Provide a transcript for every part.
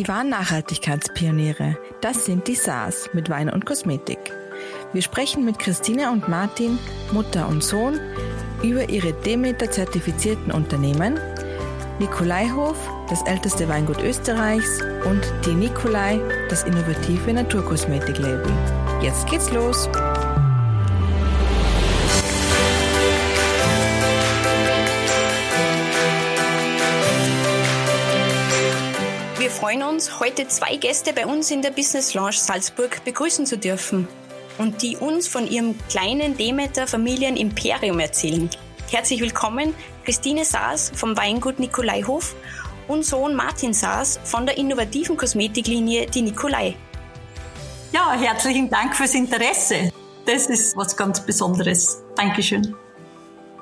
Die wahren Nachhaltigkeitspioniere, das sind die SARS mit Wein und Kosmetik. Wir sprechen mit Christine und Martin, Mutter und Sohn, über ihre Demeter-zertifizierten Unternehmen, Nikolaihof, das älteste Weingut Österreichs und die Nikolai, das innovative Naturkosmetiklabel. Jetzt geht's los! Freuen uns, heute zwei Gäste bei uns in der Business Lounge Salzburg begrüßen zu dürfen und die uns von ihrem kleinen Demeter Familienimperium erzählen. Herzlich willkommen Christine Saas vom Weingut Nikolaihof und Sohn Martin Saas von der innovativen Kosmetiklinie Die Nikolai. Ja, herzlichen Dank fürs Interesse. Das ist was ganz Besonderes. Dankeschön.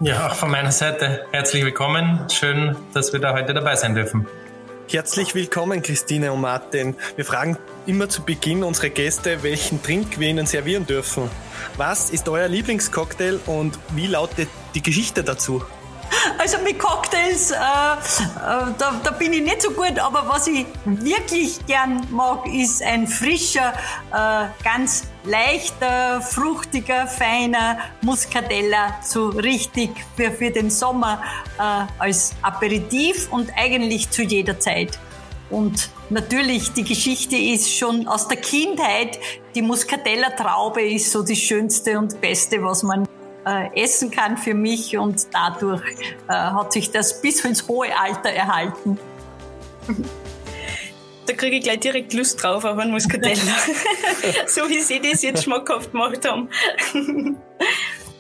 Ja, auch von meiner Seite herzlich willkommen. Schön, dass wir da heute dabei sein dürfen. Herzlich willkommen, Christine und Martin. Wir fragen immer zu Beginn unsere Gäste, welchen Trink wir ihnen servieren dürfen. Was ist euer Lieblingscocktail und wie lautet die Geschichte dazu? Also mit Cocktails, äh, äh, da, da, bin ich nicht so gut, aber was ich wirklich gern mag, ist ein frischer, äh, ganz leichter, fruchtiger, feiner Muscatella, so richtig für, für den Sommer äh, als Aperitif und eigentlich zu jeder Zeit. Und natürlich, die Geschichte ist schon aus der Kindheit, die Muscatella-Traube ist so die schönste und beste, was man äh, essen kann für mich und dadurch äh, hat sich das bis ins hohe Alter erhalten. Da kriege ich gleich direkt Lust drauf auf einen Muscatella. so wie Sie das jetzt schmackhaft gemacht haben.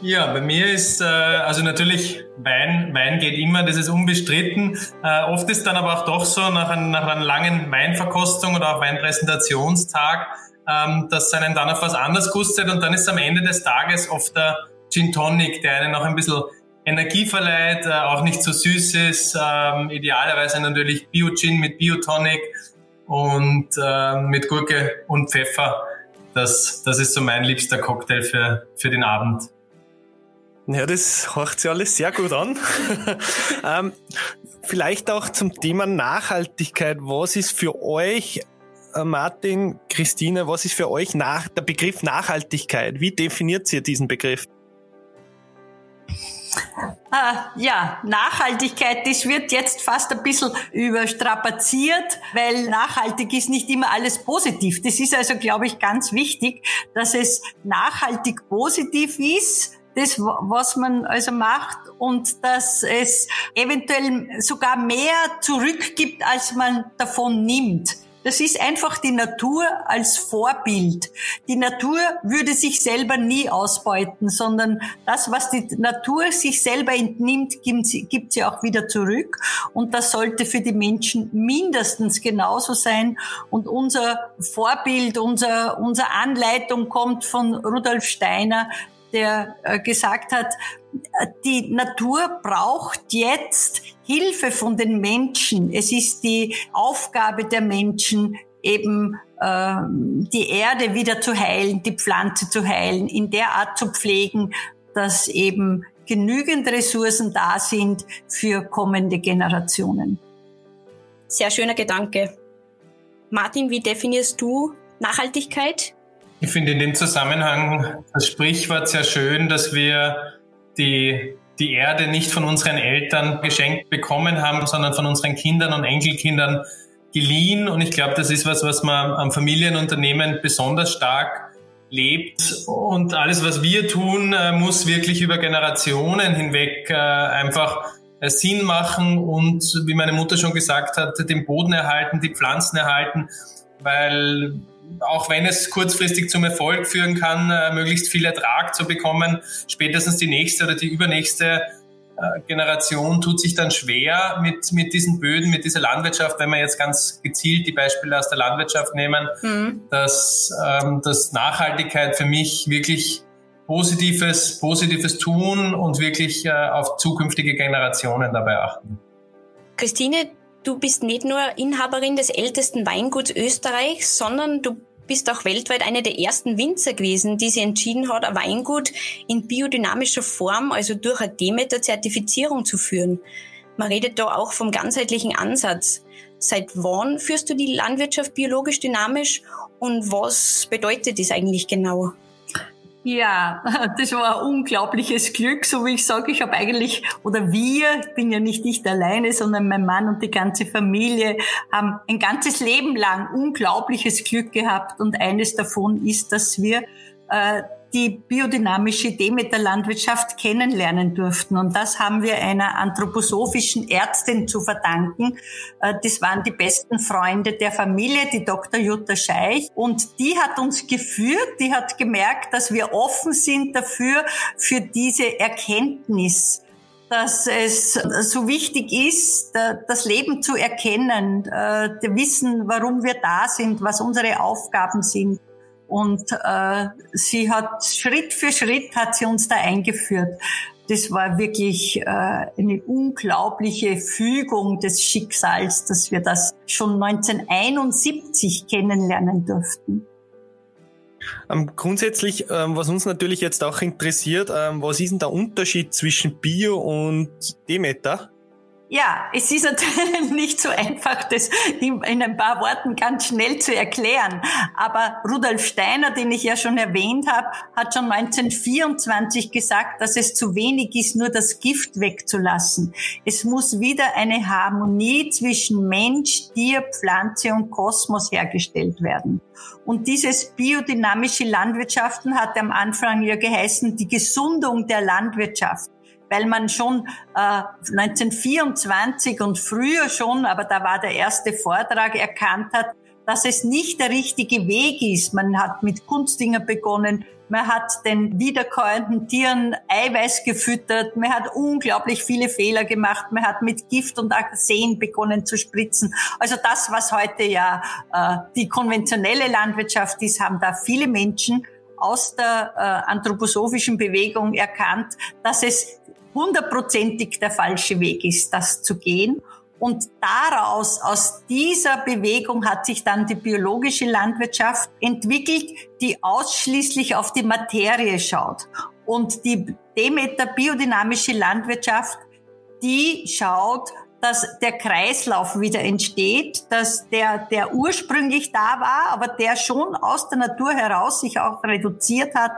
Ja, bei mir ist äh, also natürlich Wein, Wein geht immer, das ist unbestritten. Äh, oft ist dann aber auch doch so nach, ein, nach einer langen Weinverkostung oder auch Weinpräsentationstag, ähm, dass einen dann auf was anderes gustet und dann ist am Ende des Tages oft der Gin Tonic, der einen noch ein bisschen Energie verleiht, äh, auch nicht so süß ist. Ähm, idealerweise natürlich Bio-Gin mit Bio-Tonic und äh, mit Gurke und Pfeffer. Das, das ist so mein liebster Cocktail für, für den Abend. Ja, das hört sich alles sehr gut an. ähm, vielleicht auch zum Thema Nachhaltigkeit. Was ist für euch, äh, Martin, Christine, was ist für euch nach, der Begriff Nachhaltigkeit? Wie definiert ihr diesen Begriff? Ah, ja, Nachhaltigkeit, das wird jetzt fast ein bisschen überstrapaziert, weil nachhaltig ist nicht immer alles positiv. Das ist also, glaube ich, ganz wichtig, dass es nachhaltig positiv ist, das, was man also macht und dass es eventuell sogar mehr zurückgibt, als man davon nimmt. Das ist einfach die Natur als Vorbild. Die Natur würde sich selber nie ausbeuten, sondern das, was die Natur sich selber entnimmt, gibt sie, auch wieder zurück. Und das sollte für die Menschen mindestens genauso sein. Und unser Vorbild, unser, unsere Anleitung kommt von Rudolf Steiner, der äh, gesagt hat, die Natur braucht jetzt Hilfe von den Menschen. Es ist die Aufgabe der Menschen, eben äh, die Erde wieder zu heilen, die Pflanze zu heilen, in der Art zu pflegen, dass eben genügend Ressourcen da sind für kommende Generationen. Sehr schöner Gedanke. Martin, wie definierst du Nachhaltigkeit? Ich finde in dem Zusammenhang das Sprichwort sehr schön, dass wir die, die Erde nicht von unseren Eltern geschenkt bekommen haben, sondern von unseren Kindern und Enkelkindern geliehen. Und ich glaube, das ist was, was man am Familienunternehmen besonders stark lebt. Und alles, was wir tun, äh, muss wirklich über Generationen hinweg äh, einfach äh, Sinn machen und, wie meine Mutter schon gesagt hat, den Boden erhalten, die Pflanzen erhalten, weil auch wenn es kurzfristig zum Erfolg führen kann, äh, möglichst viel Ertrag zu bekommen, spätestens die nächste oder die übernächste äh, Generation tut sich dann schwer mit, mit diesen Böden, mit dieser Landwirtschaft, wenn wir jetzt ganz gezielt die Beispiele aus der Landwirtschaft nehmen, mhm. dass, ähm, dass Nachhaltigkeit für mich wirklich positives, positives tun und wirklich äh, auf zukünftige Generationen dabei achten. Christine, Du bist nicht nur Inhaberin des ältesten Weinguts Österreichs, sondern du bist auch weltweit eine der ersten Winzer gewesen, die sich entschieden hat, ein Weingut in biodynamischer Form, also durch eine Demeter-Zertifizierung zu führen. Man redet da auch vom ganzheitlichen Ansatz. Seit wann führst du die Landwirtschaft biologisch dynamisch und was bedeutet das eigentlich genau? Ja, das war ein unglaubliches Glück, so wie ich sage. Ich habe eigentlich, oder wir, bin ja nicht ich alleine, sondern mein Mann und die ganze Familie haben ein ganzes Leben lang unglaubliches Glück gehabt. Und eines davon ist, dass wir äh, die biodynamische Demeter-Landwirtschaft kennenlernen durften. Und das haben wir einer anthroposophischen Ärztin zu verdanken. Äh, das waren die besten Freunde der Familie, die Dr. Jutta Scheich. Und die hat uns geführt, die hat gemerkt, dass wir offen sind dafür, für diese Erkenntnis dass es so wichtig ist, das Leben zu erkennen, äh, wissen, warum wir da sind, was unsere Aufgaben sind. Und äh, sie hat Schritt für Schritt hat sie uns da eingeführt. Das war wirklich äh, eine unglaubliche Fügung des Schicksals, dass wir das schon 1971 kennenlernen durften. Ähm, grundsätzlich, ähm, was uns natürlich jetzt auch interessiert, ähm, was ist denn der Unterschied zwischen Bio und Demeter? Ja, es ist natürlich nicht so einfach, das in, ein paar Worten ganz schnell zu erklären. Aber Rudolf Steiner, den ich ja schon erwähnt habe, hat schon 1924 gesagt, dass es zu wenig ist, nur das Gift wegzulassen. Es muss wieder eine Harmonie zwischen Mensch, Tier, Pflanze und Kosmos hergestellt werden. Und dieses biodynamische Landwirtschaften hat am Anfang ja geheißen, die Gesundung der Landwirtschaft weil man schon äh, 1924 und früher schon, aber da war der erste Vortrag, erkannt hat, dass es nicht der richtige Weg ist. Man hat mit Kunstdinger begonnen, man hat den wiederkäuenden Tieren Eiweiß gefüttert, man hat unglaublich viele Fehler gemacht, man hat mit Gift und Arsen begonnen zu spritzen. Also das, was heute ja äh, die konventionelle Landwirtschaft ist, haben da viele Menschen aus der äh, anthroposophischen Bewegung erkannt, dass es hundertprozentig der falsche Weg ist, das zu gehen. Und daraus, aus dieser Bewegung hat sich dann die biologische Landwirtschaft entwickelt, die ausschließlich auf die Materie schaut. Und die Demeter biodynamische Landwirtschaft, die schaut dass der Kreislauf wieder entsteht, dass der, der ursprünglich da war, aber der schon aus der Natur heraus sich auch reduziert hat,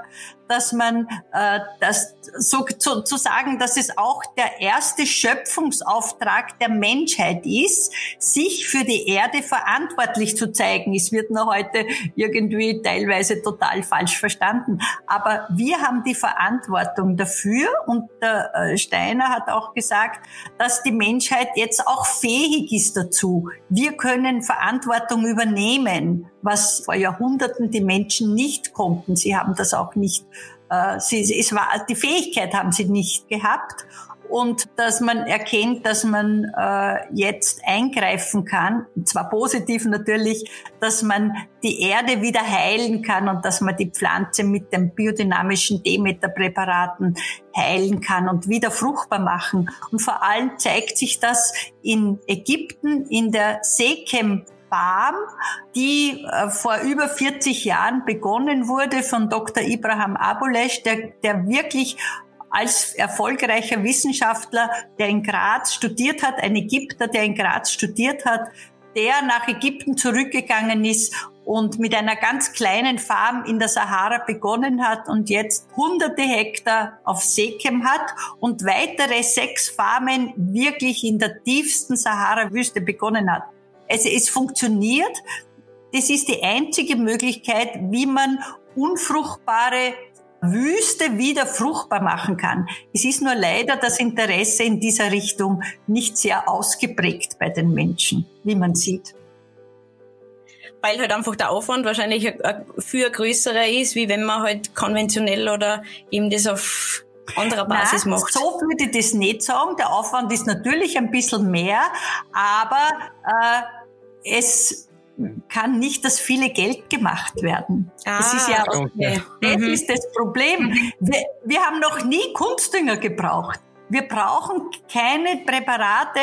dass man äh, das so zu, zu sagen, dass es auch der erste Schöpfungsauftrag der Menschheit ist, sich für die Erde verantwortlich zu zeigen. Es wird noch heute irgendwie teilweise total falsch verstanden. Aber wir haben die Verantwortung dafür und der äh, Steiner hat auch gesagt, dass die Menschheit jetzt auch fähig ist dazu. Wir können Verantwortung übernehmen, was vor Jahrhunderten die Menschen nicht konnten. Sie haben das auch nicht, äh, sie, es war, die Fähigkeit haben sie nicht gehabt und dass man erkennt, dass man äh, jetzt eingreifen kann, und zwar positiv natürlich, dass man die Erde wieder heilen kann und dass man die Pflanze mit den biodynamischen Demeter-Präparaten heilen kann und wieder fruchtbar machen. Und vor allem zeigt sich das in Ägypten in der Sekem Farm, die äh, vor über 40 Jahren begonnen wurde von Dr. Ibrahim Abulesh, der, der wirklich als erfolgreicher Wissenschaftler, der in Graz studiert hat, ein Ägypter, der in Graz studiert hat, der nach Ägypten zurückgegangen ist und mit einer ganz kleinen Farm in der Sahara begonnen hat und jetzt hunderte Hektar auf Sekem hat und weitere sechs Farmen wirklich in der tiefsten Sahara-Wüste begonnen hat. Also es funktioniert. Das ist die einzige Möglichkeit, wie man unfruchtbare Wüste wieder fruchtbar machen kann. Es ist nur leider das Interesse in dieser Richtung nicht sehr ausgeprägt bei den Menschen, wie man sieht. Weil halt einfach der Aufwand wahrscheinlich viel größerer ist, wie wenn man halt konventionell oder eben das auf anderer Basis Nein, macht. So würde ich das nicht sagen. Der Aufwand ist natürlich ein bisschen mehr, aber äh, es kann nicht das viele Geld gemacht werden. Ah, das ist ja okay. das mhm. ist das Problem. Mhm. Wir, wir haben noch nie Kunstdünger gebraucht. Wir brauchen keine Präparate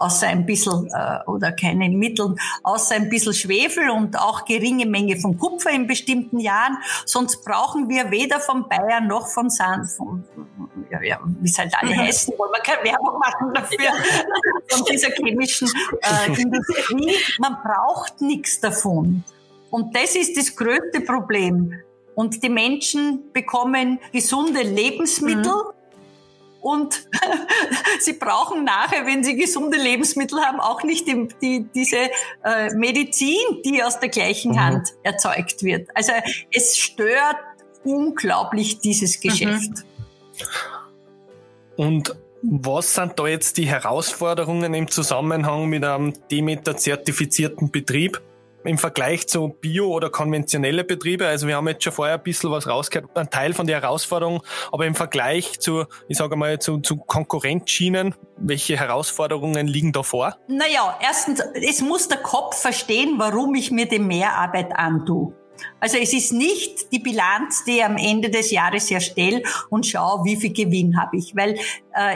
außer ein bisschen äh, oder keine Mittel, außer ein bisschen Schwefel und auch geringe Menge von Kupfer in bestimmten Jahren. Sonst brauchen wir weder von Bayern noch von San, von, ja, ja, wie es halt alle heißen, wollen wir keine Werbung machen dafür, von dieser chemischen äh, Industrie. Man braucht nichts davon. Und das ist das größte Problem. Und die Menschen bekommen gesunde Lebensmittel. Mhm und sie brauchen nachher, wenn sie gesunde Lebensmittel haben, auch nicht die, die, diese äh, Medizin, die aus der gleichen mhm. Hand erzeugt wird. Also es stört unglaublich dieses Geschäft. Mhm. Und was sind da jetzt die Herausforderungen im Zusammenhang mit einem Demeter-zertifizierten Betrieb? Im Vergleich zu Bio- oder konventionelle Betriebe. Also wir haben jetzt schon vorher ein bisschen was rausgehört, ein Teil von der Herausforderung, aber im Vergleich zu, ich sage mal, zu, zu Konkurrenzschienen, welche Herausforderungen liegen da vor? Naja, erstens, es muss der Kopf verstehen, warum ich mir die Mehrarbeit antue. Also es ist nicht die Bilanz, die ich am Ende des Jahres erstelle und schaue, wie viel Gewinn habe ich. Weil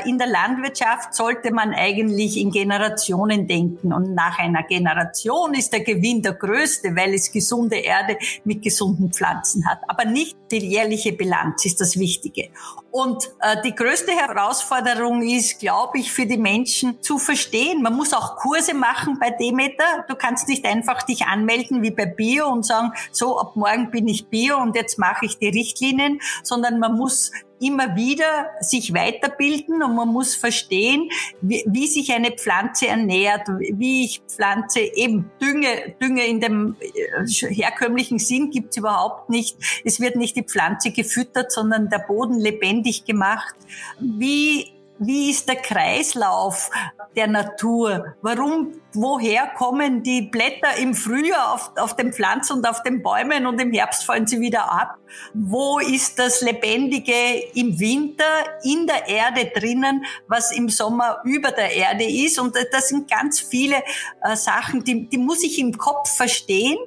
in der Landwirtschaft sollte man eigentlich in Generationen denken. Und nach einer Generation ist der Gewinn der größte, weil es gesunde Erde mit gesunden Pflanzen hat. Aber nicht die jährliche Bilanz ist das Wichtige. Und äh, die größte Herausforderung ist, glaube ich, für die Menschen zu verstehen. Man muss auch Kurse machen bei Demeter. Du kannst nicht einfach dich anmelden wie bei Bio und sagen, so ab morgen bin ich Bio und jetzt mache ich die Richtlinien, sondern man muss immer wieder sich weiterbilden und man muss verstehen, wie, wie, sich eine Pflanze ernährt, wie ich Pflanze eben Dünge, Dünge in dem äh, herkömmlichen Sinn gibt's überhaupt nicht. Es wird nicht die Pflanze gefüttert, sondern der Boden lebendig gemacht. Wie wie ist der Kreislauf der Natur? Warum, woher kommen die Blätter im Frühjahr auf, auf den Pflanzen und auf den Bäumen und im Herbst fallen sie wieder ab? Wo ist das Lebendige im Winter in der Erde drinnen, was im Sommer über der Erde ist? Und das sind ganz viele äh, Sachen, die, die muss ich im Kopf verstehen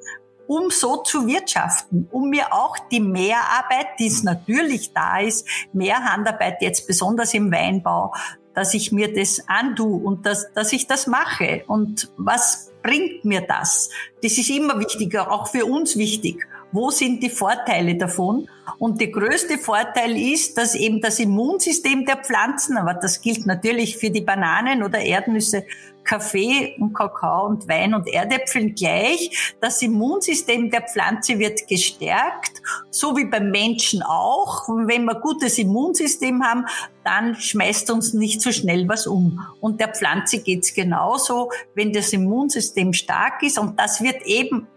um so zu wirtschaften, um mir auch die Mehrarbeit, die es natürlich da ist, mehr Handarbeit jetzt besonders im Weinbau, dass ich mir das antue und dass, dass ich das mache. Und was bringt mir das? Das ist immer wichtiger, auch für uns wichtig. Wo sind die Vorteile davon? Und der größte Vorteil ist, dass eben das Immunsystem der Pflanzen, aber das gilt natürlich für die Bananen oder Erdnüsse Kaffee und Kakao und Wein und Erdäpfeln gleich. Das Immunsystem der Pflanze wird gestärkt, so wie beim Menschen auch. Wenn wir gutes Immunsystem haben, dann schmeißt uns nicht so schnell was um. Und der Pflanze geht's genauso, wenn das Immunsystem stark ist. Und das wird eben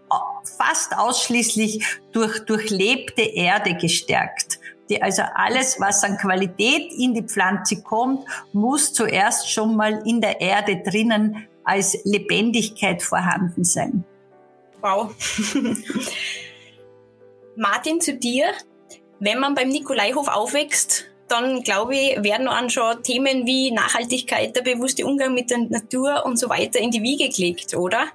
fast ausschließlich durch durchlebte Erde gestärkt. Die, also alles, was an Qualität in die Pflanze kommt, muss zuerst schon mal in der Erde drinnen als Lebendigkeit vorhanden sein. Wow. Martin, zu dir. Wenn man beim Nikolaihof aufwächst, dann glaube ich, werden an schon Themen wie Nachhaltigkeit, der bewusste Umgang mit der Natur und so weiter in die Wiege gelegt, oder?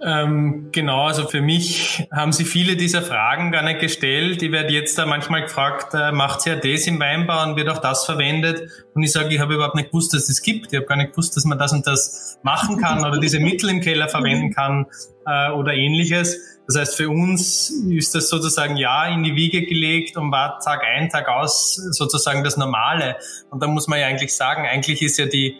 Ähm, genau, also für mich haben Sie viele dieser Fragen gar nicht gestellt. Ich werde jetzt da manchmal gefragt, äh, macht ja das im Weinbau und wird auch das verwendet? Und ich sage, ich habe überhaupt nicht gewusst, dass es das gibt. Ich habe gar nicht gewusst, dass man das und das machen kann oder diese Mittel im Keller verwenden kann äh, oder ähnliches. Das heißt, für uns ist das sozusagen ja in die Wiege gelegt und war Tag ein, Tag aus sozusagen das Normale. Und da muss man ja eigentlich sagen, eigentlich ist ja die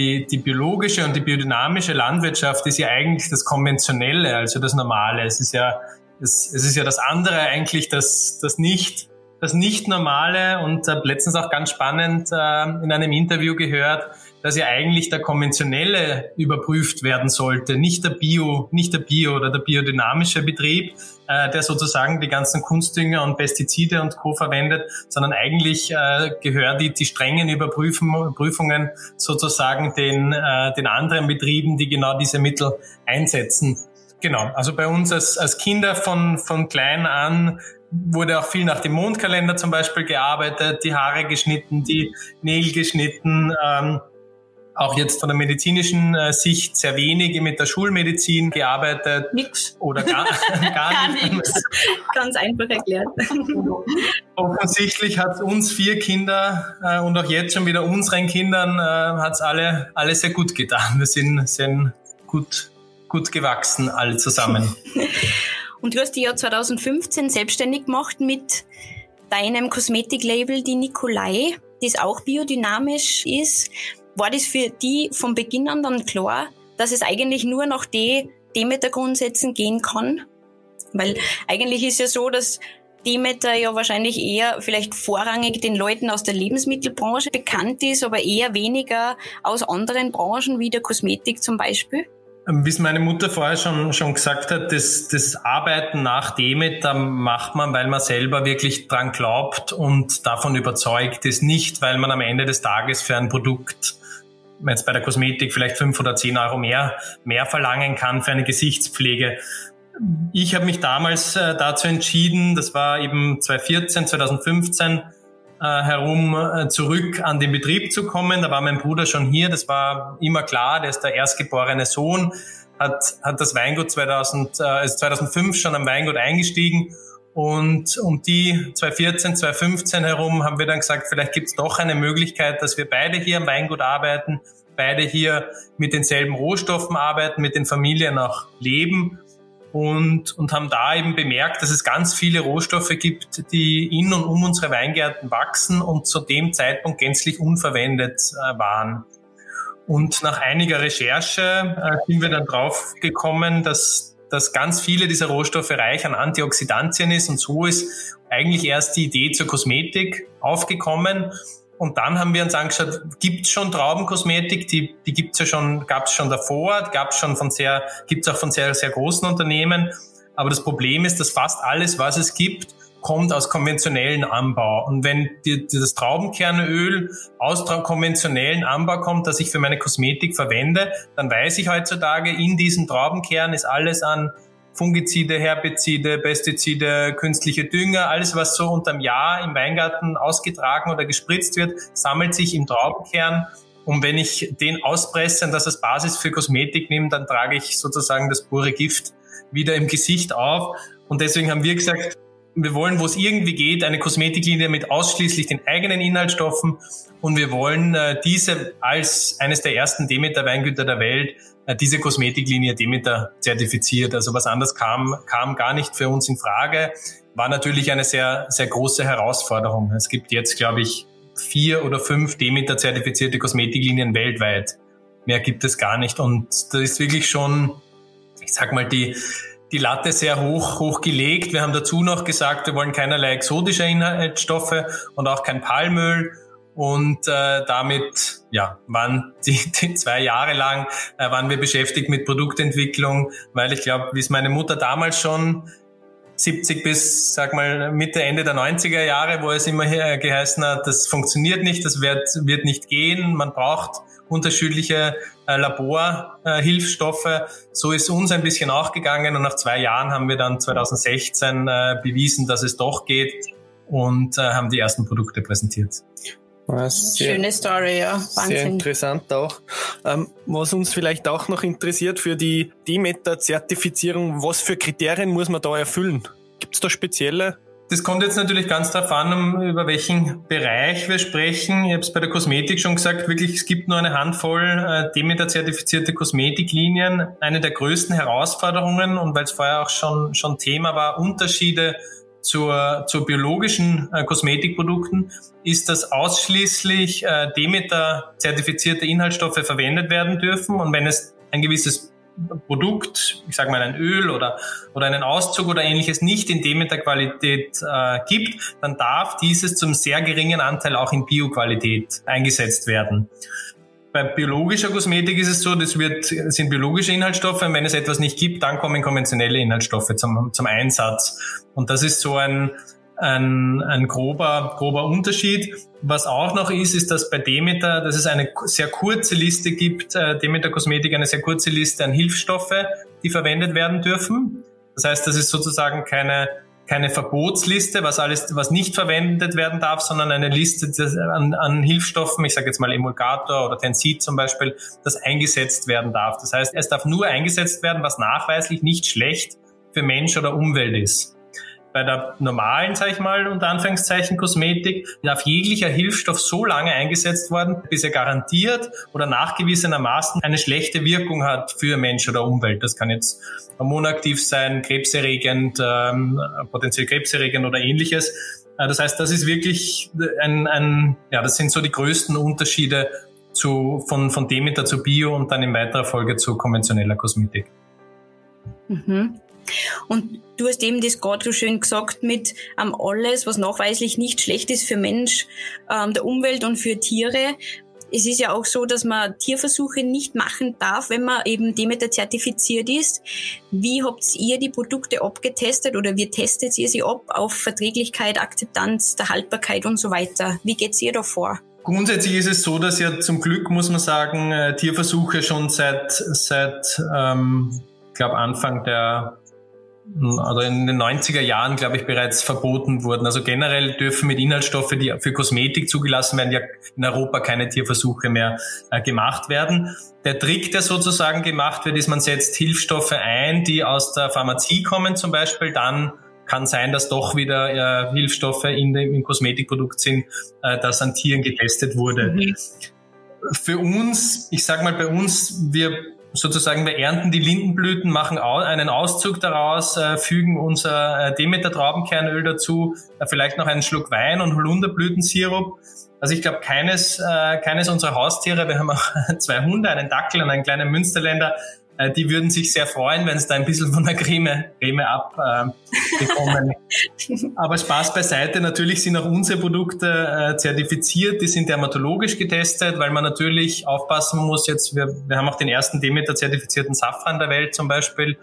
die, die biologische und die biodynamische Landwirtschaft ist ja eigentlich das Konventionelle, also das Normale. Es ist ja, es, es ist ja das andere eigentlich, das, das nicht, das nicht Normale und habe letztens auch ganz spannend äh, in einem Interview gehört, dass ja eigentlich der konventionelle überprüft werden sollte, nicht der Bio, nicht der Bio oder der biodynamische Betrieb, äh, der sozusagen die ganzen Kunstdünger und Pestizide und Co. verwendet, sondern eigentlich äh, gehören die, die strengen Überprüfungen sozusagen den, äh, den anderen Betrieben, die genau diese Mittel einsetzen. Genau, also bei uns als, als Kinder von, von klein an wurde auch viel nach dem Mondkalender zum Beispiel gearbeitet, die Haare geschnitten, die Nägel geschnitten. Ähm, auch jetzt von der medizinischen äh, Sicht sehr wenig mit der Schulmedizin gearbeitet. Nix. Oder gar, gar, gar nichts. Ganz einfach erklärt. Offensichtlich hat uns vier Kinder äh, und auch jetzt schon wieder unseren Kindern äh, hat es alle, alle sehr gut getan. Wir sind, sind gut, gut gewachsen, alle zusammen. und du hast dich ja 2015 selbstständig gemacht mit deinem Kosmetiklabel, die Nikolai, das auch biodynamisch ist. War das für die von Beginn an dann klar, dass es eigentlich nur nach die Demeter-Grundsätzen gehen kann? Weil eigentlich ist ja so, dass Demeter ja wahrscheinlich eher vielleicht vorrangig den Leuten aus der Lebensmittelbranche bekannt ist, aber eher weniger aus anderen Branchen wie der Kosmetik zum Beispiel. Ähm, wie es meine Mutter vorher schon, schon gesagt hat, das, das Arbeiten nach Demeter macht man, weil man selber wirklich dran glaubt und davon überzeugt ist, nicht weil man am Ende des Tages für ein Produkt jetzt bei der Kosmetik vielleicht fünf oder zehn Euro mehr, mehr verlangen kann für eine Gesichtspflege. Ich habe mich damals äh, dazu entschieden, das war eben 2014, 2015, äh, herum äh, zurück an den Betrieb zu kommen. Da war mein Bruder schon hier, das war immer klar, der ist der erstgeborene Sohn, hat, hat das Weingut 2000, äh, also 2005 schon am Weingut eingestiegen und um die 2014, 2015 herum haben wir dann gesagt, vielleicht gibt es doch eine Möglichkeit, dass wir beide hier am Weingut arbeiten, beide hier mit denselben Rohstoffen arbeiten, mit den Familien auch leben und, und haben da eben bemerkt, dass es ganz viele Rohstoffe gibt, die in und um unsere Weingärten wachsen und zu dem Zeitpunkt gänzlich unverwendet äh, waren. Und nach einiger Recherche äh, sind wir dann drauf gekommen, dass, dass ganz viele dieser Rohstoffe reich an Antioxidantien ist und so ist eigentlich erst die Idee zur Kosmetik aufgekommen. Und dann haben wir uns angeschaut, gibt es schon Traubenkosmetik? Die, die gibt's ja schon, gab es schon davor, gab es schon von sehr, gibt es auch von sehr, sehr großen Unternehmen. Aber das Problem ist, dass fast alles, was es gibt, kommt aus konventionellen Anbau. Und wenn die, das Traubenkernöl aus konventionellen Anbau kommt, das ich für meine Kosmetik verwende, dann weiß ich heutzutage, in diesem Traubenkern ist alles an Fungizide, Herbizide, Pestizide, künstliche Dünger, alles was so unterm Jahr im Weingarten ausgetragen oder gespritzt wird, sammelt sich im Traubenkern. Und wenn ich den auspresse und das als Basis für Kosmetik nehme, dann trage ich sozusagen das pure Gift wieder im Gesicht auf. Und deswegen haben wir gesagt, wir wollen, wo es irgendwie geht, eine Kosmetiklinie mit ausschließlich den eigenen Inhaltsstoffen und wir wollen äh, diese als eines der ersten Demeter-Weingüter der Welt, äh, diese Kosmetiklinie Demeter zertifiziert. Also was anderes kam, kam gar nicht für uns in Frage. War natürlich eine sehr, sehr große Herausforderung. Es gibt jetzt, glaube ich, vier oder fünf Demeter zertifizierte Kosmetiklinien weltweit. Mehr gibt es gar nicht. Und das ist wirklich schon, ich sag mal, die, die Latte sehr hoch, hoch gelegt. Wir haben dazu noch gesagt, wir wollen keinerlei exotische Inhaltsstoffe und auch kein Palmöl. Und äh, damit ja, waren die, die zwei Jahre lang äh, waren wir beschäftigt mit Produktentwicklung, weil ich glaube, wie es meine Mutter damals schon 70 bis, sag mal, Mitte, Ende der 90er Jahre, wo es immer geheißen hat, das funktioniert nicht, das wird, wird nicht gehen, man braucht unterschiedliche äh, Laborhilfsstoffe. Äh, so ist uns ein bisschen nachgegangen und nach zwei Jahren haben wir dann 2016 äh, bewiesen, dass es doch geht und äh, haben die ersten Produkte präsentiert. Sehr, Schöne Story, ja. Wahnsinn. Sehr interessant auch. Ähm, was uns vielleicht auch noch interessiert für die Demeter-Zertifizierung, was für Kriterien muss man da erfüllen? Gibt es da spezielle? Das kommt jetzt natürlich ganz darauf an, um, über welchen Bereich wir sprechen. Ich habe es bei der Kosmetik schon gesagt, wirklich, es gibt nur eine Handvoll äh, Demeter-zertifizierte Kosmetiklinien. Eine der größten Herausforderungen, und weil es vorher auch schon, schon Thema war, Unterschiede zur, zur biologischen äh, Kosmetikprodukten ist, dass ausschließlich äh, Demeter-zertifizierte Inhaltsstoffe verwendet werden dürfen. Und wenn es ein gewisses Produkt, ich sage mal ein Öl oder, oder einen Auszug oder ähnliches nicht in Demeter-Qualität äh, gibt, dann darf dieses zum sehr geringen Anteil auch in Bio-Qualität eingesetzt werden. Bei biologischer Kosmetik ist es so, das wird, sind biologische Inhaltsstoffe und wenn es etwas nicht gibt, dann kommen konventionelle Inhaltsstoffe zum, zum Einsatz. Und das ist so ein, ein, ein grober, grober Unterschied. Was auch noch ist, ist, dass bei Demeter, dass es eine sehr kurze Liste gibt, äh, Demeter Kosmetik eine sehr kurze Liste an Hilfsstoffe, die verwendet werden dürfen. Das heißt, das ist sozusagen keine keine Verbotsliste, was alles, was nicht verwendet werden darf, sondern eine Liste an, an Hilfsstoffen, ich sage jetzt mal Emulgator oder Tensid zum Beispiel, das eingesetzt werden darf. Das heißt, es darf nur eingesetzt werden, was nachweislich nicht schlecht für Mensch oder Umwelt ist. Bei der normalen, sag ich mal, unter Anführungszeichen Kosmetik darf jeglicher Hilfsstoff so lange eingesetzt werden, bis er garantiert oder nachgewiesenermaßen eine schlechte Wirkung hat für Mensch oder Umwelt. Das kann jetzt hormonaktiv sein, krebserregend, ähm, potenziell krebserregend oder ähnliches. Äh, das heißt, das ist wirklich ein, ein, ja, das sind so die größten Unterschiede zu, von, von Demeter zu Bio und dann in weiterer Folge zu konventioneller Kosmetik. Mhm. Und du hast eben das gerade so schön gesagt mit ähm, alles, was nachweislich nicht schlecht ist für Mensch, ähm, der Umwelt und für Tiere. Es ist ja auch so, dass man Tierversuche nicht machen darf, wenn man eben Demeter zertifiziert ist. Wie habt ihr die Produkte abgetestet oder wie testet ihr sie ab auf Verträglichkeit, Akzeptanz, der Haltbarkeit und so weiter? Wie geht's ihr da vor? Grundsätzlich ist es so, dass ja zum Glück, muss man sagen, äh, Tierversuche schon seit, seit ähm, ich glaube Anfang der also in den 90er Jahren, glaube ich, bereits verboten wurden. Also generell dürfen mit Inhaltsstoffe, die für Kosmetik zugelassen werden, ja in Europa keine Tierversuche mehr äh, gemacht werden. Der Trick, der sozusagen gemacht wird, ist, man setzt Hilfsstoffe ein, die aus der Pharmazie kommen zum Beispiel, dann kann sein, dass doch wieder äh, Hilfsstoffe in dem, im Kosmetikprodukt sind, äh, das an Tieren getestet wurde. Mhm. Für uns, ich sage mal bei uns, wir sozusagen, wir ernten die Lindenblüten, machen einen Auszug daraus, äh, fügen unser äh, Demeter-Traubenkernöl dazu, äh, vielleicht noch einen Schluck Wein und Holunderblütensirup. Also ich glaube, keines, keines unserer Haustiere, wir haben auch zwei Hunde, einen Dackel und einen kleinen Münsterländer, äh, die würden sich sehr freuen, wenn sie da ein bisschen von der Creme, Creme abbekommen. Äh, Aber Spaß beiseite, natürlich sind auch unsere Produkte äh, zertifiziert, die sind dermatologisch getestet, weil man natürlich aufpassen muss, jetzt, wir, wir haben auch den ersten Demeter-zertifizierten Safran der Welt zum Beispiel,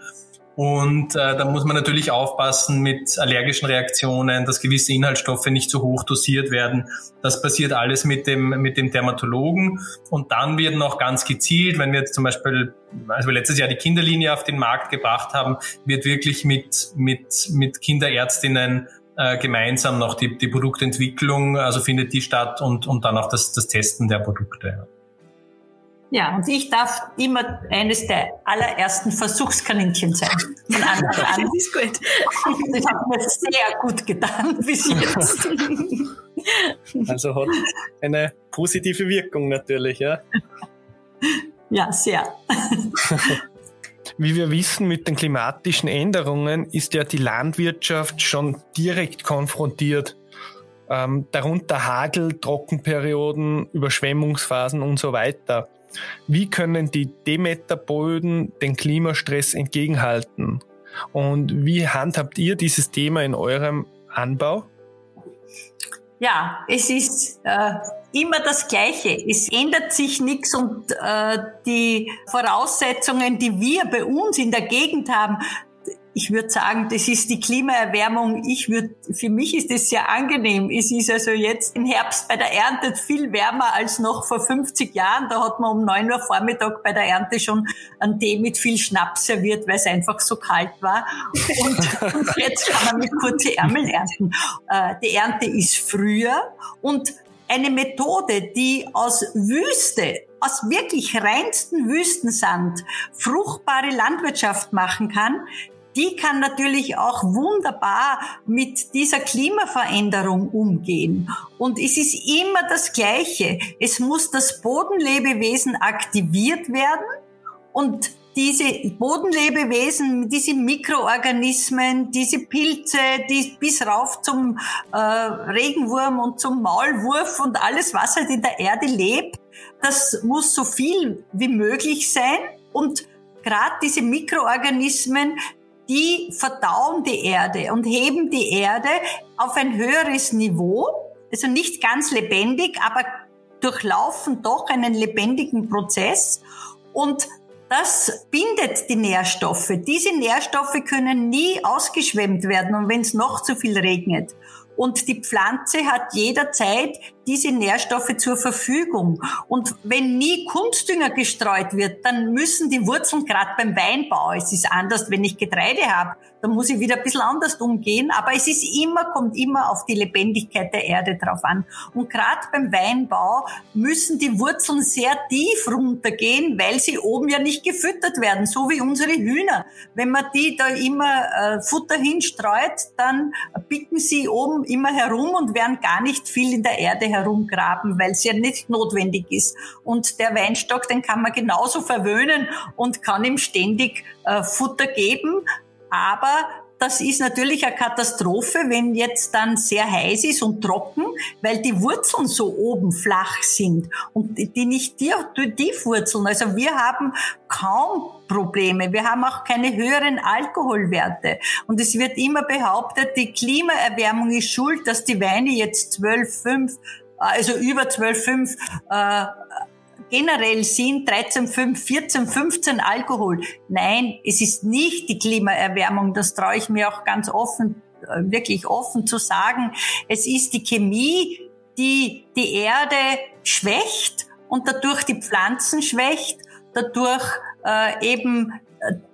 und äh, da muss man natürlich aufpassen mit allergischen Reaktionen, dass gewisse Inhaltsstoffe nicht zu hoch dosiert werden. Das passiert alles mit dem, mit dem Dermatologen. Und dann wird noch ganz gezielt, wenn wir jetzt zum Beispiel, also wir letztes Jahr die Kinderlinie auf den Markt gebracht haben, wird wirklich mit, mit, mit Kinderärztinnen äh, gemeinsam noch die, die Produktentwicklung, also findet die statt und, und dann auch das, das Testen der Produkte. Ja, und ich darf immer eines der allerersten Versuchskaninchen sein. Von Anfang an. Das ist gut. Das hat mir sehr gut getan bis jetzt. Also hat eine positive Wirkung natürlich, ja. Ja, sehr. Wie wir wissen, mit den klimatischen Änderungen ist ja die Landwirtschaft schon direkt konfrontiert. Ähm, darunter Hagel, Trockenperioden, Überschwemmungsphasen und so weiter. Wie können die Demeterböden den Klimastress entgegenhalten? Und wie handhabt ihr dieses Thema in eurem Anbau? Ja, es ist äh, immer das Gleiche. Es ändert sich nichts und äh, die Voraussetzungen, die wir bei uns in der Gegend haben, ich würde sagen, das ist die Klimaerwärmung. Ich würde, für mich ist das sehr angenehm. Es ist also jetzt im Herbst bei der Ernte viel wärmer als noch vor 50 Jahren. Da hat man um 9 Uhr Vormittag bei der Ernte schon einen Tee mit viel Schnaps serviert, weil es einfach so kalt war. Und, und jetzt kann man mit kurzen Ärmeln ernten. Äh, die Ernte ist früher und eine Methode, die aus Wüste, aus wirklich reinsten Wüstensand fruchtbare Landwirtschaft machen kann, die kann natürlich auch wunderbar mit dieser Klimaveränderung umgehen. Und es ist immer das Gleiche. Es muss das Bodenlebewesen aktiviert werden und diese Bodenlebewesen, diese Mikroorganismen, diese Pilze, die bis rauf zum äh, Regenwurm und zum Maulwurf und alles, was halt in der Erde lebt, das muss so viel wie möglich sein. Und gerade diese Mikroorganismen, die verdauen die Erde und heben die Erde auf ein höheres Niveau, also nicht ganz lebendig, aber durchlaufen doch einen lebendigen Prozess und das bindet die Nährstoffe. Diese Nährstoffe können nie ausgeschwemmt werden und wenn es noch zu viel regnet. Und die Pflanze hat jederzeit diese Nährstoffe zur Verfügung. Und wenn nie Kunstdünger gestreut wird, dann müssen die Wurzeln gerade beim Weinbau, es ist anders, wenn ich Getreide habe, dann muss ich wieder ein bisschen anders umgehen, aber es ist immer, kommt immer auf die Lebendigkeit der Erde drauf an. Und gerade beim Weinbau müssen die Wurzeln sehr tief runtergehen, weil sie oben ja nicht gefüttert werden, so wie unsere Hühner. Wenn man die da immer äh, Futter hinstreut, dann picken sie oben immer herum und werden gar nicht viel in der Erde herumgraben, weil es ja nicht notwendig ist. Und der Weinstock, den kann man genauso verwöhnen und kann ihm ständig äh, Futter geben. Aber das ist natürlich eine Katastrophe, wenn jetzt dann sehr heiß ist und trocken, weil die Wurzeln so oben flach sind und die nicht tief wurzeln. Also wir haben kaum Probleme. Wir haben auch keine höheren Alkoholwerte. Und es wird immer behauptet, die Klimaerwärmung ist schuld, dass die Weine jetzt 12,5 also über 12,5 äh, generell sind 13, 5, 14, 15 Alkohol. Nein, es ist nicht die Klimaerwärmung. Das traue ich mir auch ganz offen, äh, wirklich offen zu sagen. Es ist die Chemie, die die Erde schwächt und dadurch die Pflanzen schwächt, dadurch äh, eben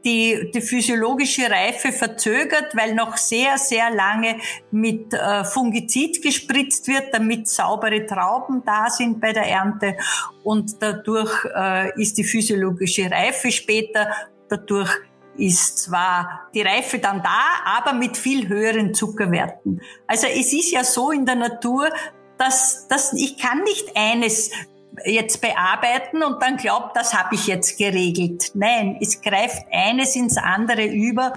die, die physiologische Reife verzögert, weil noch sehr, sehr lange mit äh, Fungizid gespritzt wird, damit saubere Trauben da sind bei der Ernte. Und dadurch äh, ist die physiologische Reife später, dadurch ist zwar die Reife dann da, aber mit viel höheren Zuckerwerten. Also es ist ja so in der Natur, dass, dass ich kann nicht eines jetzt bearbeiten und dann glaubt, das habe ich jetzt geregelt. Nein, es greift eines ins andere über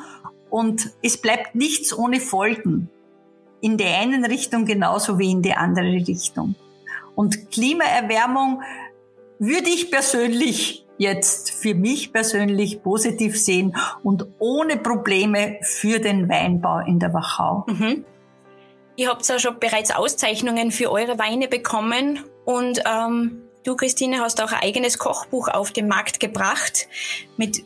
und es bleibt nichts ohne Folgen. In der einen Richtung genauso wie in die andere Richtung. Und Klimaerwärmung würde ich persönlich jetzt für mich persönlich positiv sehen und ohne Probleme für den Weinbau in der Wachau. Mhm. Ihr habt ja schon bereits Auszeichnungen für eure Weine bekommen und ähm, Du, Christine, hast auch ein eigenes Kochbuch auf den Markt gebracht mit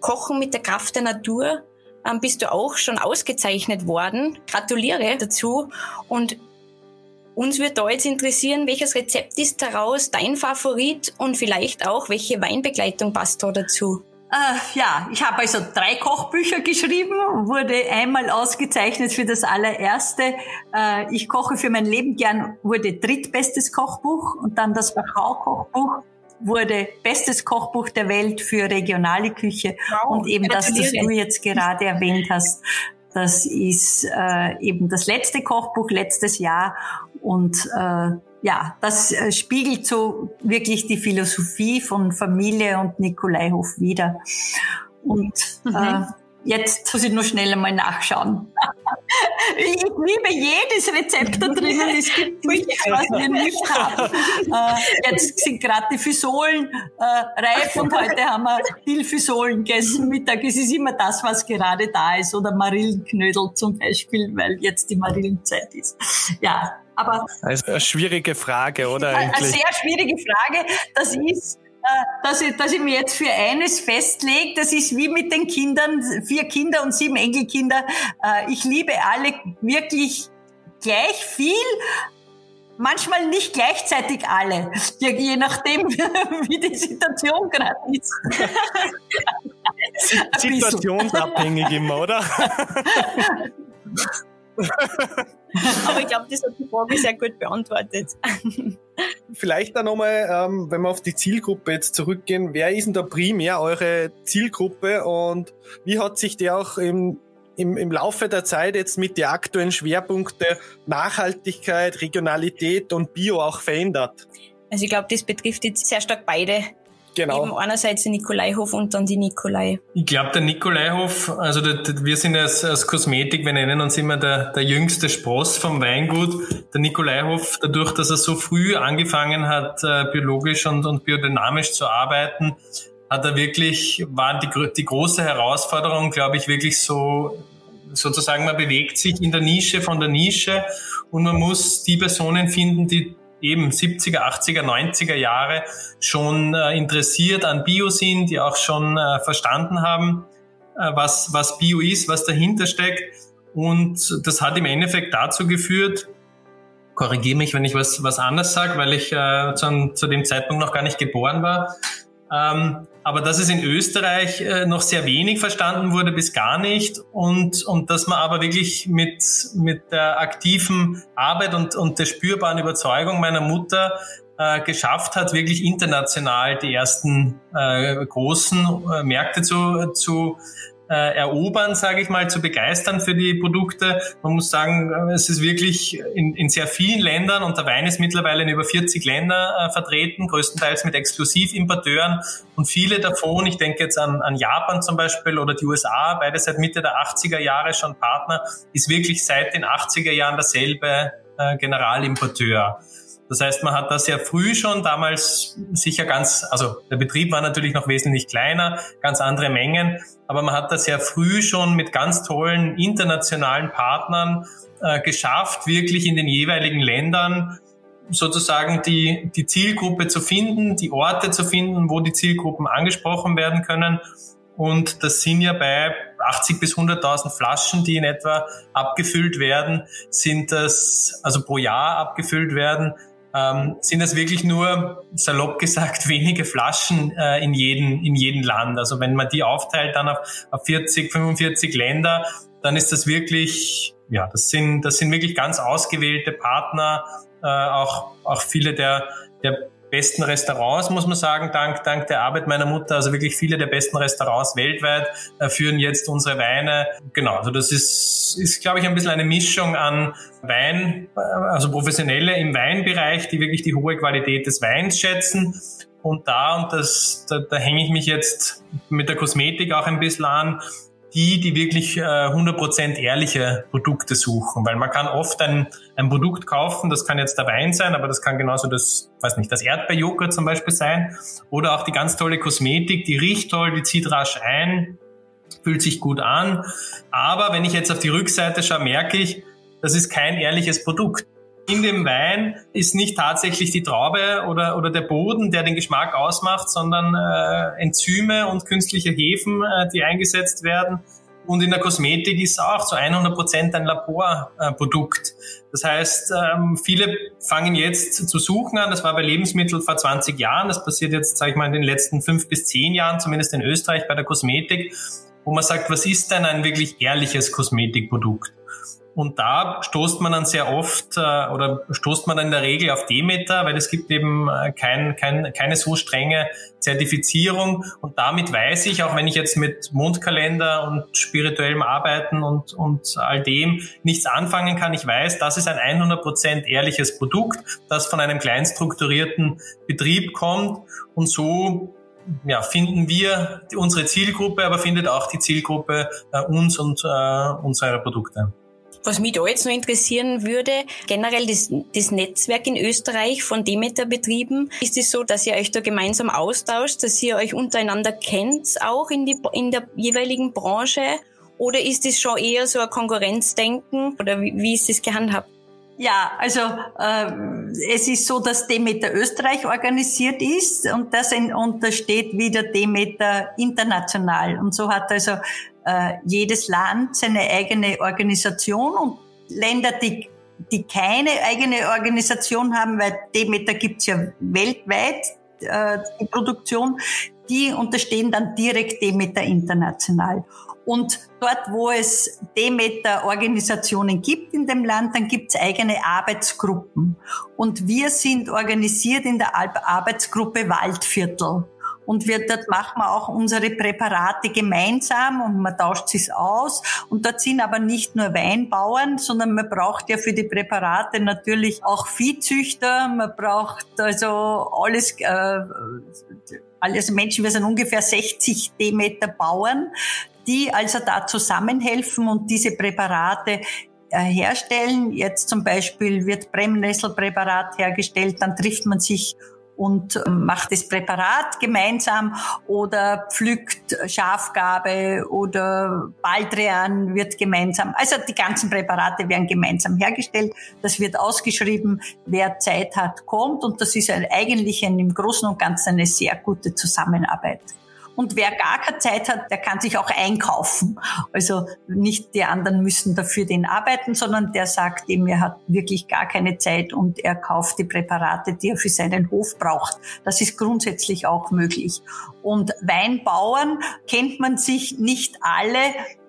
Kochen mit der Kraft der Natur. Ähm, bist du auch schon ausgezeichnet worden. Gratuliere dazu. Und uns wird da jetzt interessieren, welches Rezept ist daraus dein Favorit und vielleicht auch, welche Weinbegleitung passt da dazu? Äh, ja, ich habe also drei Kochbücher geschrieben, wurde einmal ausgezeichnet für das allererste. Äh, ich koche für mein Leben gern, wurde drittbestes Kochbuch und dann das Wachau-Kochbuch wurde bestes Kochbuch der Welt für regionale Küche wow, und eben das, das du jetzt gerade erwähnt hast. Das ist äh, eben das letzte Kochbuch letztes Jahr und äh, ja, das äh, spiegelt so wirklich die Philosophie von Familie und Nikolaihof wieder. Und mhm. äh, Jetzt muss ich nur schnell einmal nachschauen. ich liebe jedes Rezept da drinnen. Es gibt nichts, was wir nicht haben. Äh, jetzt sind gerade die Fisolen äh, reif und heute haben wir Dillfisolen gegessen Mittag. Es ist immer das, was gerade da ist. Oder Marillenknödel zum Beispiel, weil jetzt die Marillenzeit ist. Ja, aber... Also eine schwierige Frage, oder? Eigentlich? Eine sehr schwierige Frage. Das ist äh, dass ich, dass ich mir jetzt für eines festlege. Das ist wie mit den Kindern, vier Kinder und sieben Enkelkinder. Äh, ich liebe alle wirklich gleich viel, manchmal nicht gleichzeitig alle, je nachdem, wie die Situation gerade ist. Situationsabhängig immer, oder? Aber ich glaube, das hat die Frage sehr gut beantwortet. Vielleicht dann nochmal, ähm, wenn wir auf die Zielgruppe jetzt zurückgehen, wer ist denn da primär eure Zielgruppe und wie hat sich der auch im, im, im Laufe der Zeit jetzt mit den aktuellen Schwerpunkten Nachhaltigkeit, Regionalität und Bio auch verändert? Also ich glaube, das betrifft jetzt sehr stark beide Genau. Eben einerseits der Nikolaihof und dann die Nikolai. Ich glaube, der Nikolaihof, also der, der, wir sind als, als Kosmetik, wir nennen uns immer der, der jüngste Spross vom Weingut. Der Nikolaihof, dadurch, dass er so früh angefangen hat, äh, biologisch und, und biodynamisch zu arbeiten, hat er wirklich, war die, die große Herausforderung, glaube ich, wirklich so, sozusagen, man bewegt sich in der Nische von der Nische und man muss die Personen finden, die eben 70er, 80er, 90er Jahre schon äh, interessiert an Bio sind, die auch schon äh, verstanden haben, äh, was, was Bio ist, was dahinter steckt. Und das hat im Endeffekt dazu geführt, korrigiere mich, wenn ich was, was anders sage, weil ich äh, zu, zu dem Zeitpunkt noch gar nicht geboren war. Ähm, aber dass es in Österreich äh, noch sehr wenig verstanden wurde, bis gar nicht. Und, und dass man aber wirklich mit, mit der aktiven Arbeit und, und der spürbaren Überzeugung meiner Mutter äh, geschafft hat, wirklich international die ersten äh, großen äh, Märkte zu, zu äh, erobern, sage ich mal, zu begeistern für die Produkte. Man muss sagen, äh, es ist wirklich in, in sehr vielen Ländern und der Wein ist mittlerweile in über 40 Länder äh, vertreten, größtenteils mit Exklusivimporteuren und viele davon, ich denke jetzt an, an Japan zum Beispiel oder die USA, beide seit Mitte der 80er Jahre schon Partner, ist wirklich seit den 80er Jahren derselbe äh, Generalimporteur. Das heißt, man hat da sehr früh schon damals sicher ganz, also der Betrieb war natürlich noch wesentlich kleiner, ganz andere Mengen, aber man hat da sehr früh schon mit ganz tollen internationalen Partnern äh, geschafft, wirklich in den jeweiligen Ländern sozusagen die, die Zielgruppe zu finden, die Orte zu finden, wo die Zielgruppen angesprochen werden können. Und das sind ja bei 80 bis 100.000 Flaschen, die in etwa abgefüllt werden, sind das, also pro Jahr abgefüllt werden, ähm, sind das wirklich nur, salopp gesagt, wenige Flaschen äh, in, jedem, in jedem Land. Also wenn man die aufteilt dann auf, auf 40, 45 Länder, dann ist das wirklich, ja, das sind, das sind wirklich ganz ausgewählte Partner, äh, auch, auch viele der, der besten Restaurants, muss man sagen, dank, dank der Arbeit meiner Mutter. Also wirklich viele der besten Restaurants weltweit äh, führen jetzt unsere Weine. Genau, also das ist, ist, glaube ich, ein bisschen eine Mischung an Wein, äh, also Professionelle im Weinbereich, die wirklich die hohe Qualität des Weins schätzen. Und da, und das, da, da hänge ich mich jetzt mit der Kosmetik auch ein bisschen an, die, die wirklich äh, 100% ehrliche Produkte suchen. Weil man kann oft ein, ein Produkt kaufen, das kann jetzt der Wein sein, aber das kann genauso das, weiß nicht, das Erdbeerjoghurt zum Beispiel sein. Oder auch die ganz tolle Kosmetik, die riecht toll, die zieht rasch ein, fühlt sich gut an. Aber wenn ich jetzt auf die Rückseite schaue, merke ich, das ist kein ehrliches Produkt in dem Wein ist nicht tatsächlich die Traube oder, oder der Boden, der den Geschmack ausmacht, sondern äh, Enzyme und künstliche Hefen, äh, die eingesetzt werden. Und in der Kosmetik ist auch zu 100 Prozent ein Laborprodukt. Das heißt, ähm, viele fangen jetzt zu suchen an. Das war bei Lebensmitteln vor 20 Jahren. Das passiert jetzt, sage ich mal, in den letzten fünf bis zehn Jahren, zumindest in Österreich bei der Kosmetik, wo man sagt, was ist denn ein wirklich ehrliches Kosmetikprodukt? Und da stoßt man dann sehr oft äh, oder stoßt man dann in der Regel auf Demeter, weil es gibt eben äh, kein, kein, keine so strenge Zertifizierung. Und damit weiß ich, auch wenn ich jetzt mit Mondkalender und spirituellem Arbeiten und, und all dem nichts anfangen kann, ich weiß, das ist ein 100% ehrliches Produkt, das von einem kleinstrukturierten Betrieb kommt. Und so ja, finden wir unsere Zielgruppe, aber findet auch die Zielgruppe äh, uns und äh, unsere Produkte. Was mich da jetzt noch interessieren würde, generell das, das Netzwerk in Österreich von Demeter-Betrieben, ist es so, dass ihr euch da gemeinsam austauscht, dass ihr euch untereinander kennt, auch in, die, in der jeweiligen Branche? Oder ist es schon eher so ein Konkurrenzdenken? Oder wie, wie ist das gehandhabt? Ja, also äh, es ist so, dass Demeter Österreich organisiert ist und das in, untersteht wieder Demeter international. Und so hat also äh, jedes Land seine eigene Organisation und Länder, die, die keine eigene Organisation haben, weil Demeter gibt's ja weltweit, äh, die Produktion, die unterstehen dann direkt Demeter international. Und dort, wo es Demeter-Organisationen gibt in dem Land, dann gibt es eigene Arbeitsgruppen. Und wir sind organisiert in der Arbeitsgruppe Waldviertel. Und wir, dort machen wir auch unsere Präparate gemeinsam und man tauscht sich aus. Und dort sind aber nicht nur Weinbauern, sondern man braucht ja für die Präparate natürlich auch Viehzüchter. Man braucht also alles, äh, alles Menschen, wir sind ungefähr 60 Demeter Bauern, die also da zusammenhelfen und diese Präparate äh, herstellen. Jetzt zum Beispiel wird Bremnesselpräparat hergestellt, dann trifft man sich und ähm, macht das Präparat gemeinsam oder pflückt Schafgabe oder Baldrian wird gemeinsam, also die ganzen Präparate werden gemeinsam hergestellt. Das wird ausgeschrieben, wer Zeit hat, kommt und das ist eigentlich ein, im Großen und Ganzen eine sehr gute Zusammenarbeit. Und wer gar keine Zeit hat, der kann sich auch einkaufen. Also nicht die anderen müssen dafür den arbeiten, sondern der sagt ihm, er hat wirklich gar keine Zeit und er kauft die Präparate, die er für seinen Hof braucht. Das ist grundsätzlich auch möglich. Und Weinbauern kennt man sich nicht alle.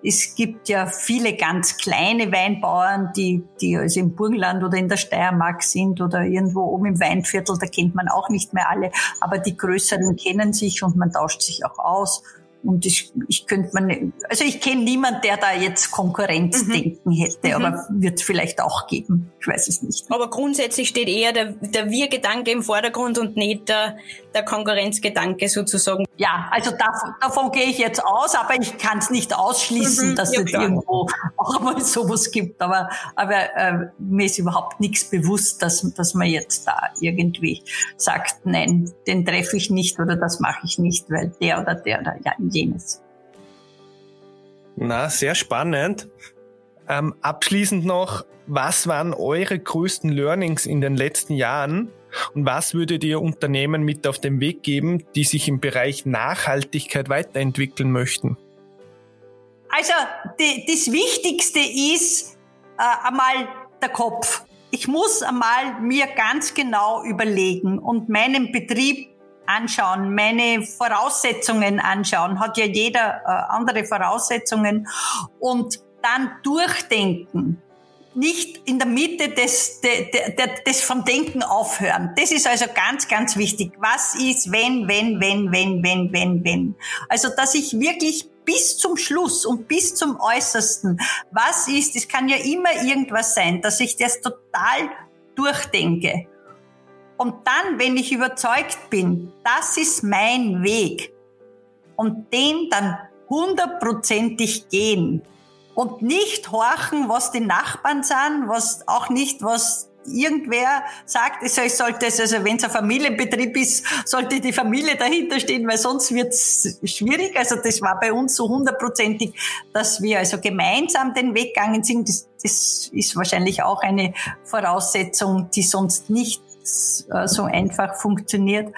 Es gibt ja viele ganz kleine Weinbauern, die, die also im Burgenland oder in der Steiermark sind oder irgendwo oben im Weinviertel, da kennt man auch nicht mehr alle. Aber die größeren kennen sich und man tauscht sich auch aus. Und ich, ich könnte man, also ich kenne niemand, der da jetzt Konkurrenzdenken mhm. hätte, aber mhm. wird vielleicht auch geben. Ich weiß es nicht. Aber grundsätzlich steht eher der, der Wir-Gedanke im Vordergrund und nicht der, der Konkurrenzgedanke sozusagen. Ja, also davon, davon gehe ich jetzt aus, aber ich kann es nicht ausschließen, mhm, dass ja, es klar. irgendwo auch mal sowas gibt. Aber, aber äh, mir ist überhaupt nichts bewusst, dass, dass man jetzt da irgendwie sagt, nein, den treffe ich nicht oder das mache ich nicht, weil der oder der oder ja, jenes. Na, sehr spannend. Ähm, abschließend noch, was waren eure größten Learnings in den letzten Jahren und was würdet ihr Unternehmen mit auf den Weg geben, die sich im Bereich Nachhaltigkeit weiterentwickeln möchten? Also die, das Wichtigste ist äh, einmal der Kopf. Ich muss einmal mir ganz genau überlegen und meinen Betrieb anschauen, meine Voraussetzungen anschauen, hat ja jeder äh, andere Voraussetzungen und dann durchdenken. Nicht in der Mitte des, des, des vom Denken aufhören. Das ist also ganz, ganz wichtig. Was ist, wenn, wenn, wenn, wenn, wenn, wenn, wenn? Also, dass ich wirklich bis zum Schluss und bis zum Äußersten, was ist, es kann ja immer irgendwas sein, dass ich das total durchdenke. Und dann, wenn ich überzeugt bin, das ist mein Weg und den dann hundertprozentig gehen und nicht horchen, was die Nachbarn sagen, was auch nicht, was irgendwer sagt, ich sollte es, also wenn es ein Familienbetrieb ist, sollte die Familie dahinter stehen, weil sonst wird es schwierig. Also das war bei uns so hundertprozentig, dass wir also gemeinsam den Weg gegangen sind. Das, das ist wahrscheinlich auch eine Voraussetzung, die sonst nicht äh, so einfach funktioniert.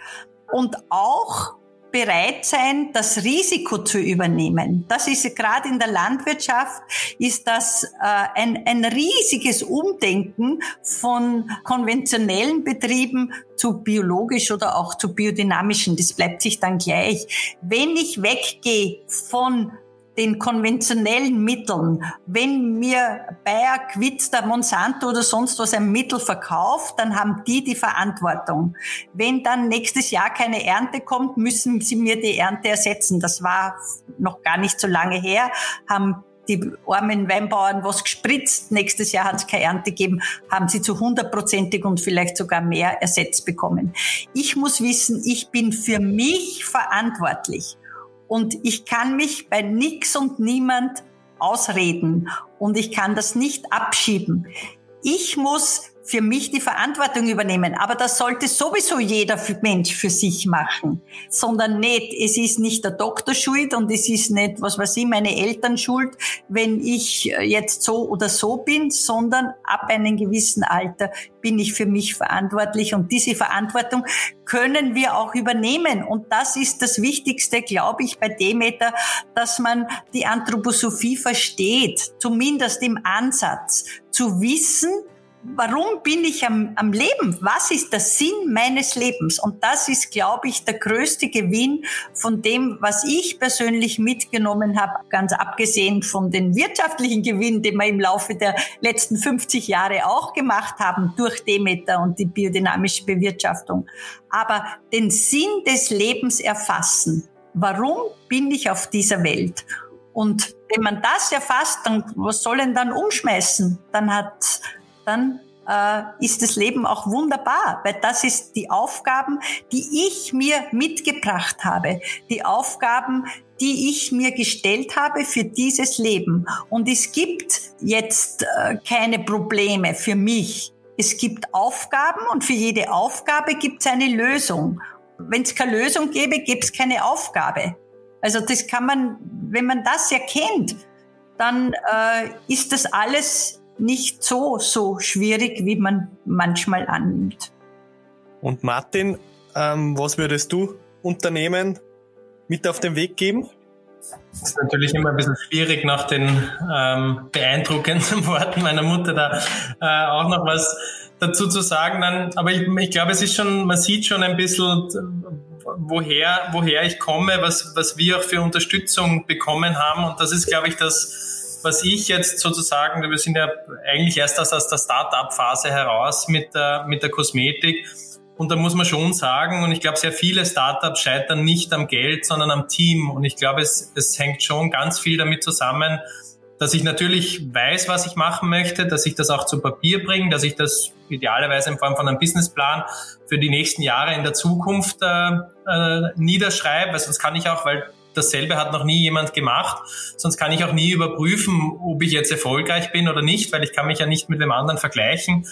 Und auch bereit sein, das Risiko zu übernehmen. Das ist gerade in der Landwirtschaft, ist das äh, ein, ein riesiges Umdenken von konventionellen Betrieben zu biologisch oder auch zu biodynamischen. Das bleibt sich dann gleich. Wenn ich weggehe von den konventionellen Mitteln. Wenn mir Bayer, Quitster, Monsanto oder sonst was ein Mittel verkauft, dann haben die die Verantwortung. Wenn dann nächstes Jahr keine Ernte kommt, müssen sie mir die Ernte ersetzen. Das war noch gar nicht so lange her, haben die armen Weinbauern was gespritzt. Nächstes Jahr hat es keine Ernte gegeben, haben sie zu hundertprozentig und vielleicht sogar mehr ersetzt bekommen. Ich muss wissen, ich bin für mich verantwortlich. Und ich kann mich bei nix und niemand ausreden und ich kann das nicht abschieben. Ich muss für mich die Verantwortung übernehmen. Aber das sollte sowieso jeder Mensch für sich machen, sondern nicht, es ist nicht der Doktor schuld und es ist nicht, was weiß ich, meine Eltern schuld, wenn ich jetzt so oder so bin, sondern ab einem gewissen Alter bin ich für mich verantwortlich und diese Verantwortung können wir auch übernehmen. Und das ist das Wichtigste, glaube ich, bei Demeter, dass man die Anthroposophie versteht, zumindest im Ansatz, zu wissen, warum bin ich am, am Leben? Was ist der Sinn meines Lebens? Und das ist, glaube ich, der größte Gewinn von dem, was ich persönlich mitgenommen habe, ganz abgesehen von den wirtschaftlichen Gewinnen, die wir im Laufe der letzten 50 Jahre auch gemacht haben durch Demeter und die biodynamische Bewirtschaftung. Aber den Sinn des Lebens erfassen. Warum bin ich auf dieser Welt? Und wenn man das erfasst, dann was soll denn dann umschmeißen? Dann hat dann äh, ist das Leben auch wunderbar, weil das ist die Aufgaben, die ich mir mitgebracht habe, die Aufgaben, die ich mir gestellt habe für dieses Leben. Und es gibt jetzt äh, keine Probleme für mich. Es gibt Aufgaben und für jede Aufgabe gibt es eine Lösung. Wenn es keine Lösung gäbe, gäbe es keine Aufgabe. Also das kann man, wenn man das erkennt, dann äh, ist das alles nicht so, so schwierig, wie man manchmal annimmt. Und Martin, ähm, was würdest du unternehmen, mit auf den Weg geben? Das ist natürlich immer ein bisschen schwierig, nach den ähm, beeindruckenden Worten meiner Mutter da äh, auch noch was dazu zu sagen. Dann, aber ich, ich glaube, es ist schon, man sieht schon ein bisschen, woher, woher ich komme, was, was wir auch für Unterstützung bekommen haben. Und das ist, glaube ich, das, was ich jetzt sozusagen, wir sind ja eigentlich erst aus, der Start-up-Phase heraus mit der, mit der Kosmetik und da muss man schon sagen, und ich glaube, sehr viele Startups scheitern nicht am Geld, sondern am Team. Und ich glaube, es, es hängt schon ganz viel damit zusammen, dass ich natürlich weiß, was ich machen möchte, dass ich das auch zu Papier bringe, dass ich das idealerweise in Form von einem Businessplan für die nächsten Jahre in der Zukunft äh, äh, niederschreibe. Weil sonst kann ich auch, weil dasselbe hat noch nie jemand gemacht, sonst kann ich auch nie überprüfen, ob ich jetzt erfolgreich bin oder nicht, weil ich kann mich ja nicht mit dem anderen vergleichen.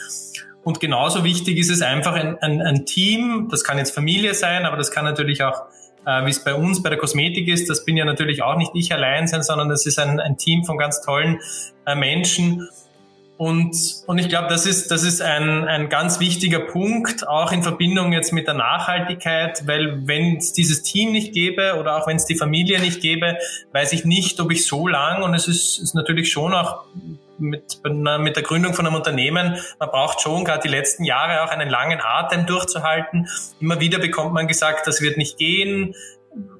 Und genauso wichtig ist es einfach ein, ein, ein Team, das kann jetzt Familie sein, aber das kann natürlich auch, äh, wie es bei uns bei der Kosmetik ist, das bin ja natürlich auch nicht ich allein sein, sondern das ist ein, ein Team von ganz tollen äh, Menschen. Und, und ich glaube, das ist, das ist ein, ein ganz wichtiger Punkt, auch in Verbindung jetzt mit der Nachhaltigkeit, weil wenn es dieses Team nicht gäbe oder auch wenn es die Familie nicht gäbe, weiß ich nicht, ob ich so lang, und es ist, ist natürlich schon auch mit, mit der Gründung von einem Unternehmen, man braucht schon gerade die letzten Jahre auch einen langen Atem durchzuhalten. Immer wieder bekommt man gesagt, das wird nicht gehen.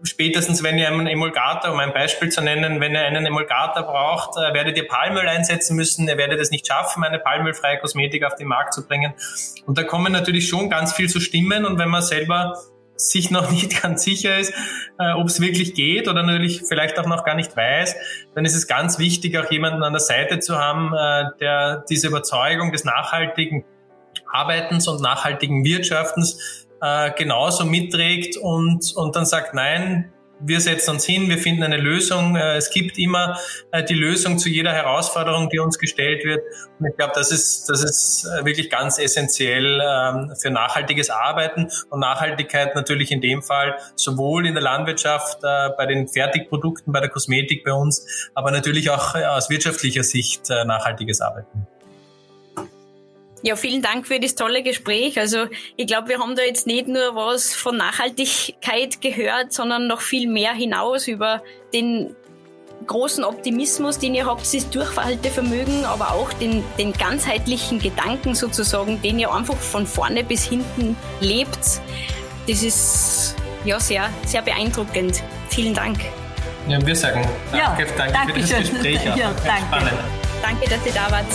Spätestens, wenn ihr einen Emulgator, um ein Beispiel zu nennen, wenn ihr einen Emulgator braucht, äh, werdet ihr Palmöl einsetzen müssen. Ihr werdet es nicht schaffen, eine palmölfreie Kosmetik auf den Markt zu bringen. Und da kommen natürlich schon ganz viel zu stimmen. Und wenn man selber sich noch nicht ganz sicher ist, äh, ob es wirklich geht oder natürlich vielleicht auch noch gar nicht weiß, dann ist es ganz wichtig, auch jemanden an der Seite zu haben, äh, der diese Überzeugung des nachhaltigen Arbeitens und nachhaltigen Wirtschaftens äh, genauso mitträgt und, und dann sagt, nein, wir setzen uns hin, wir finden eine Lösung. Äh, es gibt immer äh, die Lösung zu jeder Herausforderung, die uns gestellt wird. Und ich glaube, das ist, das ist äh, wirklich ganz essentiell ähm, für nachhaltiges Arbeiten und Nachhaltigkeit natürlich in dem Fall sowohl in der Landwirtschaft, bei den Fertigprodukten, bei der Kosmetik bei uns, aber natürlich auch aus wirtschaftlicher Sicht nachhaltiges Arbeiten. Ja, vielen Dank für das tolle Gespräch. Also ich glaube, wir haben da jetzt nicht nur was von Nachhaltigkeit gehört, sondern noch viel mehr hinaus über den großen Optimismus, den ihr habt, das Durchhaltevermögen, aber auch den, den ganzheitlichen Gedanken sozusagen, den ihr einfach von vorne bis hinten lebt. Das ist ja sehr, sehr beeindruckend. Vielen Dank. Ja, wir sagen danke, ja, danke, danke für das schön. Gespräch. Ja, danke. Spannend. Danke, dass ihr da wart.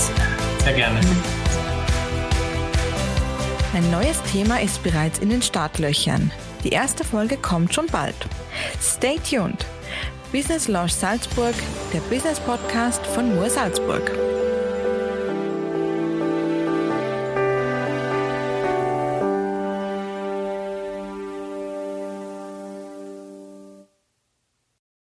Sehr gerne. Ein neues Thema ist bereits in den Startlöchern. Die erste Folge kommt schon bald. Stay tuned. Business Launch Salzburg, der Business Podcast von Moor Salzburg.